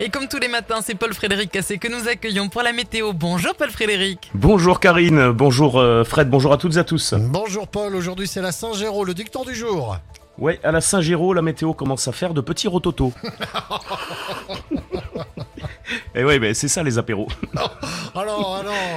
Et comme tous les matins, c'est Paul Frédéric Cassé que nous accueillons pour la météo. Bonjour Paul Frédéric. Bonjour Karine, bonjour euh, Fred, bonjour à toutes et à tous. Bonjour Paul, aujourd'hui c'est la Saint-Géraud, le dicton du jour. Ouais, à la Saint-Géraud, la météo commence à faire de petits rototos. et ouais, mais c'est ça les apéros. Alors, alors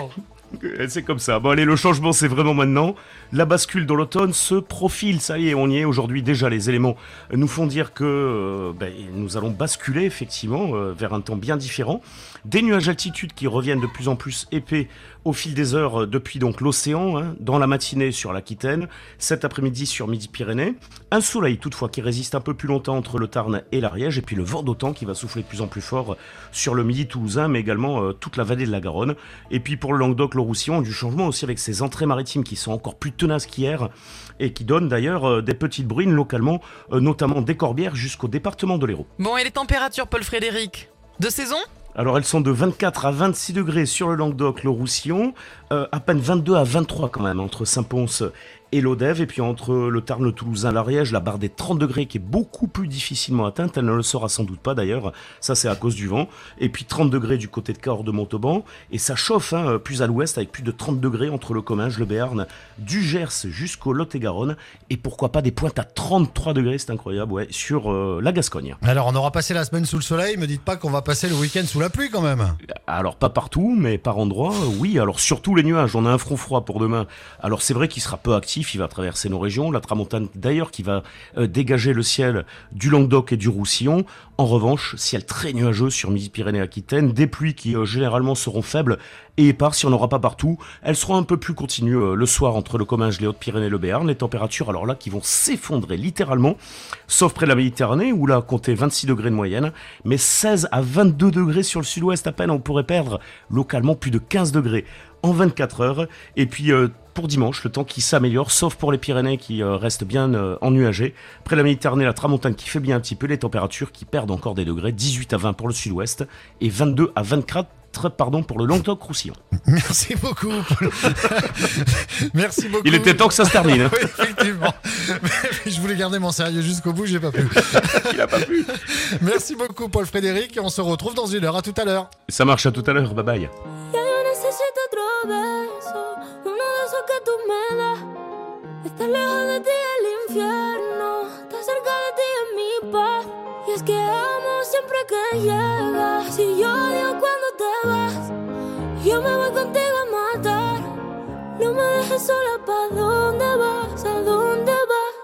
C'est comme ça. Bon allez, le changement c'est vraiment maintenant. La bascule dans l'automne se profile, ça y est, on y est aujourd'hui. Déjà, les éléments nous font dire que euh, ben, nous allons basculer effectivement euh, vers un temps bien différent. Des nuages d'altitude qui reviennent de plus en plus épais au fil des heures euh, depuis donc l'océan, hein, dans la matinée sur l'Aquitaine, cet après-midi sur Midi-Pyrénées. Un soleil toutefois qui résiste un peu plus longtemps entre le Tarn et l'Ariège, et puis le vent d'autant qui va souffler de plus en plus fort sur le Midi toulousain, mais également toute la vallée de la Garonne. Et puis pour le Languedoc, le Roussillon, du changement aussi avec ses entrées maritimes qui sont encore plus tenaces qu'hier et qui donnent d'ailleurs euh, des petites bruines localement, notamment des Corbières jusqu'au département de l'Hérault. Bon, et les températures, Paul Frédéric De saison? Alors elles sont de 24 à 26 degrés sur le Languedoc, le Roussillon, euh, à peine 22 à 23 quand même entre Saint-Pons et l'Odève, et puis entre le Tarn, le Toulousain, l'Ariège, la barre des 30 degrés qui est beaucoup plus difficilement atteinte, elle ne le sera sans doute pas d'ailleurs, ça c'est à cause du vent, et puis 30 degrés du côté de Cahors de Montauban, et ça chauffe hein, plus à l'ouest avec plus de 30 degrés entre le Comminges, le Béarn, du Gers jusqu'au Lot-et-Garonne, et pourquoi pas des pointes à 33 degrés, c'est incroyable, ouais, sur euh, la Gascogne. Alors on aura passé la semaine sous le soleil, me dites pas qu'on va passer le week-end sous la pluie quand même. Alors pas partout, mais par endroits, oui, alors surtout les nuages, on a un front froid pour demain, alors c'est vrai qu'il sera peu actif, il va traverser nos régions. La tramontane d'ailleurs qui va euh, dégager le ciel du Languedoc et du Roussillon. En revanche, ciel très nuageux sur Midi-Pyrénées-Aquitaine, des pluies qui euh, généralement seront faibles et éparses, si on n'aura pas partout. Elles seront un peu plus continues euh, le soir entre le Comminges, les Hautes-Pyrénées et le Béarn. Les températures alors là qui vont s'effondrer littéralement, sauf près de la Méditerranée où là comptez 26 degrés de moyenne, mais 16 à 22 degrés sur le sud-ouest à peine, on pourrait perdre localement plus de 15 degrés en 24 heures. Et puis pour dimanche, le temps qui s'améliore, sauf pour les Pyrénées qui euh, restent bien euh, ennuagées. Près de la Méditerranée, la tramontane qui fait bien un petit peu, les températures qui perdent encore des degrés, 18 à 20 pour le sud-ouest et 22 à 24 pardon, pour le Languedoc-Roussillon. Merci beaucoup. Merci beaucoup. Il était temps que ça se termine. Hein. oui, effectivement. Je voulais garder mon sérieux jusqu'au bout, j'ai pas pu. Il a pas pu. Merci beaucoup, Paul Frédéric. On se retrouve dans une heure. À tout à l'heure. Ça marche, à tout à l'heure. Bye bye. Siempre que llegas. Si yo odio cuando te vas, yo me voy contigo a matar. No me dejes sola, ¿pa' dónde vas? ¿A dónde vas?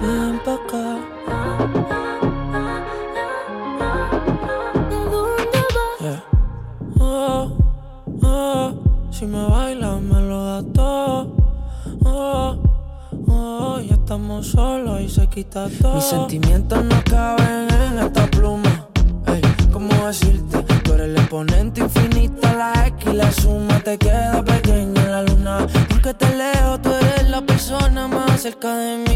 Ven pa' acá. ¿A dónde vas? Yeah. Oh, oh, si me bailas me lo das todo. Estamos solos y se quita todo. Mis sentimientos no caben en esta pluma. Ey, ¿cómo decirte? Tú eres el exponente infinito, la X la suma te queda pequeña en la luna. Porque te leo, tú eres la persona más cerca de mí.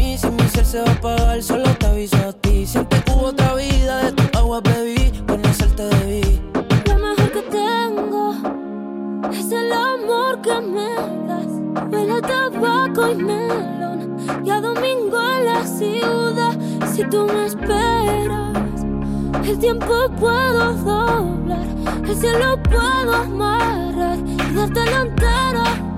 Tabaco y a domingo en la ciudad. Si tú me esperas, el tiempo puedo doblar. El cielo puedo amarrar y darte la entera.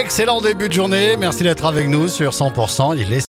Excellent début de journée. Merci d'être avec nous sur 100%. Il est